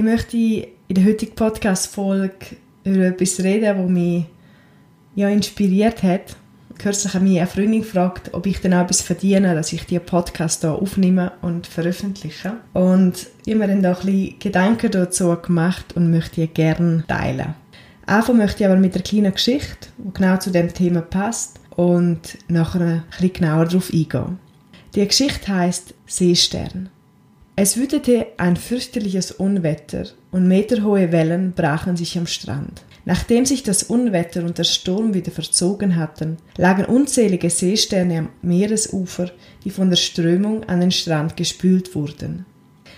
Ich möchte in der heutigen Podcast-Folge über etwas reden, das mich ja inspiriert hat. Kürzlich hat mich eine Freundin gefragt, ob ich dann auch etwas verdiene, dass ich diesen Podcast hier aufnehme und veröffentliche. Und ich habe mir dann auch ein bisschen Gedanken dazu gemacht und möchte die gerne teilen. Anfangen möchte ich aber mit einer kleinen Geschichte, die genau zu dem Thema passt und nachher ein bisschen genauer darauf eingehen. Die Geschichte heißt Seestern. Es wütete ein fürchterliches Unwetter und meterhohe Wellen brachen sich am Strand. Nachdem sich das Unwetter und der Sturm wieder verzogen hatten, lagen unzählige Seesterne am Meeresufer, die von der Strömung an den Strand gespült wurden.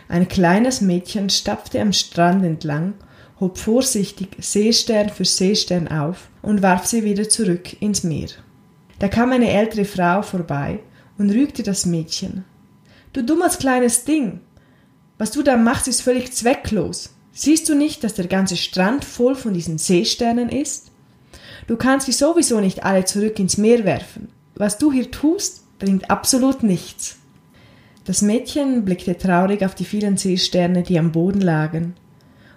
Ein kleines Mädchen stapfte am Strand entlang, hob vorsichtig Seestern für Seestern auf und warf sie wieder zurück ins Meer. Da kam eine ältere Frau vorbei und rügte das Mädchen. Du dummes kleines Ding, was du da machst, ist völlig zwecklos. Siehst du nicht, dass der ganze Strand voll von diesen Seesternen ist? Du kannst sie sowieso nicht alle zurück ins Meer werfen. Was du hier tust, bringt absolut nichts. Das Mädchen blickte traurig auf die vielen Seesterne, die am Boden lagen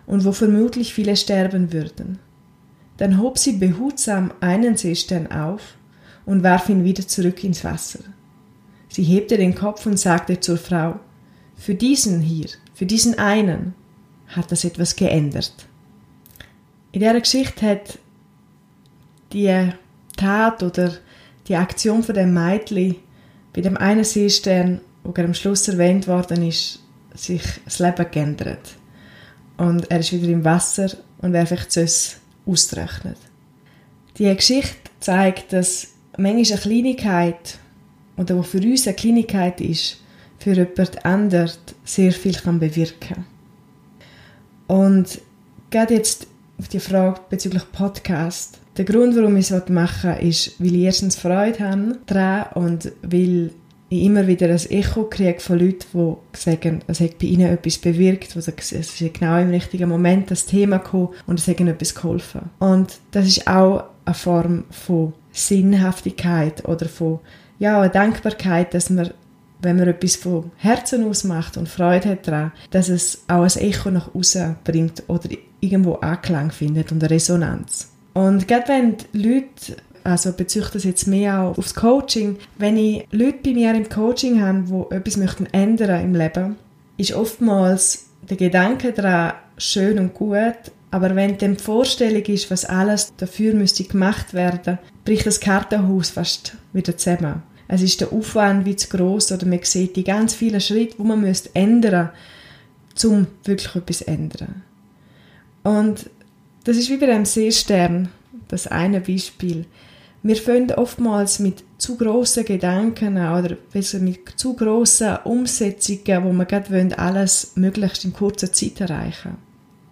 und wo vermutlich viele sterben würden. Dann hob sie behutsam einen Seestern auf und warf ihn wieder zurück ins Wasser. Sie hebte den Kopf und sagte zur Frau für diesen hier, für diesen einen, hat das etwas geändert. In dieser Geschichte hat die Tat oder die Aktion von dem Mädchen bei dem einen Seestern, der am Schluss erwähnt worden ist, sich das Leben geändert. Und er ist wieder im Wasser und wäre vielleicht sonst ausgerechnet. Die Geschichte zeigt, dass manchmal eine Kleinigkeit, oder was für uns eine Kleinigkeit ist, für jemand anders sehr viel kann bewirken Und gerade jetzt auf die Frage bezüglich Podcast. Der Grund, warum ich es machen ist, weil ich erstens Freude habe und weil ich immer wieder ein Echo kriege von Leuten, die sagen, es hat bei ihnen etwas bewirkt, es ist genau im richtigen Moment das Thema gekommen und es hat ihnen etwas geholfen. Und das ist auch eine Form von Sinnhaftigkeit oder von ja, eine Dankbarkeit, dass man wenn man etwas von Herzen aus macht und Freude hat daran, dass es auch ein Echo nach außen bringt oder irgendwo Anklang findet und eine Resonanz. Und gerade wenn die Leute, also bezüglich das jetzt mehr auch aufs Coaching, wenn ich Leute bei mir im Coaching habe, die etwas möchten ändern im Leben, ist oftmals der Gedanke daran schön und gut, aber wenn dann die Vorstellung ist, was alles dafür müsste gemacht werden, bricht das Kartenhaus fast wieder zusammen es ist der Aufwand wie zu gross oder man sieht die ganz vielen Schritte, wo man müsste ändern, um wirklich etwas zu ändern. Und das ist wie bei einem Seestern, das eine Beispiel. Wir fangen oftmals mit zu grossen Gedanken oder besser mit zu grossen Umsetzungen, wo wir gerade alles möglichst in kurzer Zeit erreichen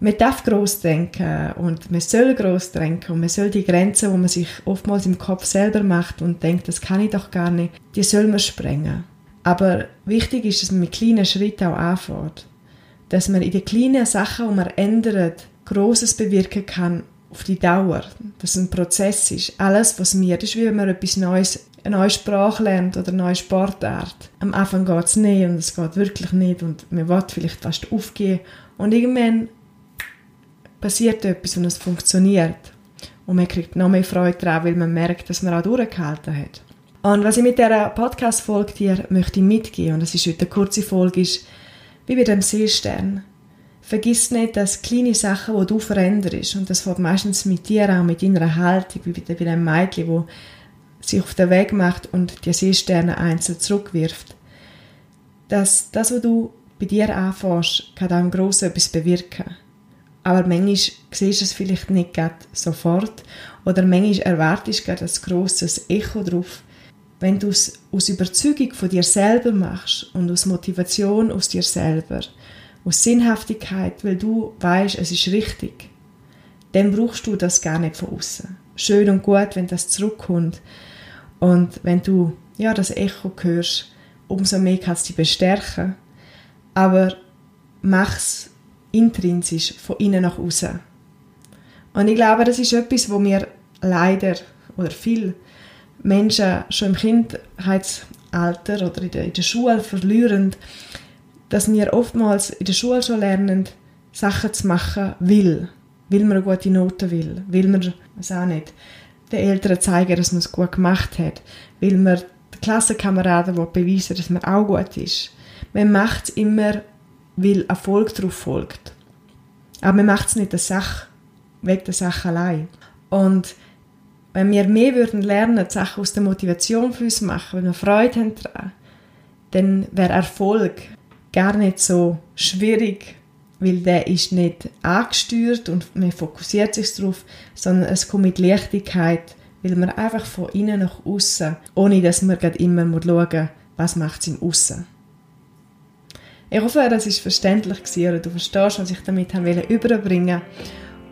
man darf groß denken und man soll groß denken und man soll die Grenzen, wo man sich oftmals im Kopf selber macht und denkt, das kann ich doch gar nicht, die soll man sprengen. Aber wichtig ist, dass man mit kleinen Schritten auch anfängt. Dass man in den kleinen Sachen, die man ändert, Großes bewirken kann auf die Dauer. Dass es ein Prozess ist. Alles, was mir, ist wie wenn man etwas Neues, eine neue Sprache lernt oder eine neue Sportart. Am Anfang geht es nicht und es geht wirklich nicht und man will vielleicht fast aufgehen. Und irgendwann passiert etwas und es funktioniert. Und man kriegt noch mehr Freude daran, weil man merkt, dass man auch durchgehalten hat. Und was ich mit dieser Podcast-Folge dir möchte mitgeben, und das ist heute eine kurze Folge, ist, wie bei dem Seestern. Vergiss nicht, dass kleine Sachen, die du veränderst, und das fängt meistens mit dir an, mit deiner Haltung, wie bei dem Mädchen, wo sich auf den Weg macht und die Seesterne einzeln zurückwirft, dass das, was du bei dir anfängst, kann auch im Grossen etwas bewirken. Aber manchmal siehst du es vielleicht nicht sofort. Oder manchmal erwartest du ein grosses Echo drauf. wenn du es aus Überzeugung von dir selber machst und aus Motivation aus dir selber, aus Sinnhaftigkeit, weil du weißt, es ist richtig, dann brauchst du das gar nicht von außen. Schön und gut, wenn das zurückkommt und wenn du ja das Echo hörst, umso mehr kannst du dich bestärken. Aber mach's intrinsisch von innen nach außen. Und ich glaube, das ist etwas, wo wir leider oder viel Menschen schon im Kindheitsalter oder in der, in der Schule verlieren, dass wir oftmals in der Schule schon lernen, Sachen zu machen will, weil man eine gute Note will, weil man, was auch nicht, den Eltern zeigen, dass man es gut gemacht hat, weil man den Klassenkameraden beweisen dass man auch gut ist. Man macht es immer, weil Erfolg darauf folgt. Aber man macht es nicht der Sache, wegen der Sache allein. Und wenn wir mehr würden lernen, Sachen aus der Motivation für uns machen, wenn wir Freude haben daran, dann wäre Erfolg gar nicht so schwierig, weil der ist nicht angesteuert und man fokussiert sich darauf, sondern es kommt mit Leichtigkeit, weil man einfach von innen nach außen, ohne dass man immer schauen muss, was macht es im Aussen. Ich hoffe, das ist verständlich oder du verstehst, was ich damit überbringen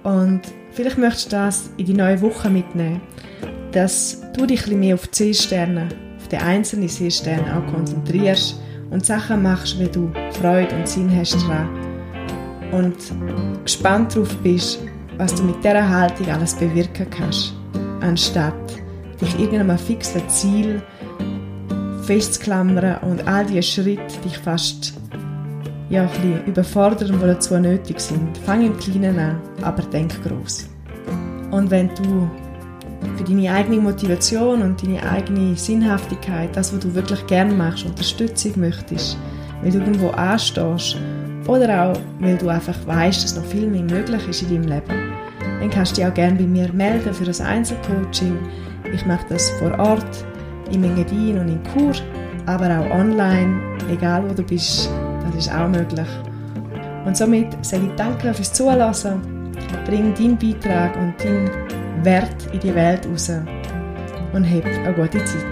wollte. Und vielleicht möchtest du das in die neue Woche mitnehmen, dass du dich ein mehr auf die Seesterne, auf die einzelnen Seesterne auch konzentrierst und Sachen machst, wie du Freude und Sinn hast daran und gespannt darauf bist, was du mit dieser Haltung alles bewirken kannst, anstatt dich irgendeinem fixen Ziel festzuklammern und all diese Schritte dich fast ja, ein bisschen überfordern, die dazu nötig sind. Fang im Kleinen an, aber denk groß. Und wenn du für deine eigene Motivation und deine eigene Sinnhaftigkeit, das, was du wirklich gerne machst, Unterstützung möchtest, weil du irgendwo anstehst oder auch, weil du einfach weißt, dass noch viel mehr möglich ist in deinem Leben, dann kannst du dich auch gerne bei mir melden für ein Einzelcoaching. Ich mache das vor Ort, in Engadin und in Chur, aber auch online, egal wo du bist, das ist auch möglich. Und somit sage ich danke fürs Zuhören. Bring deinen Beitrag und deinen Wert in die Welt raus und hab eine gute Zeit.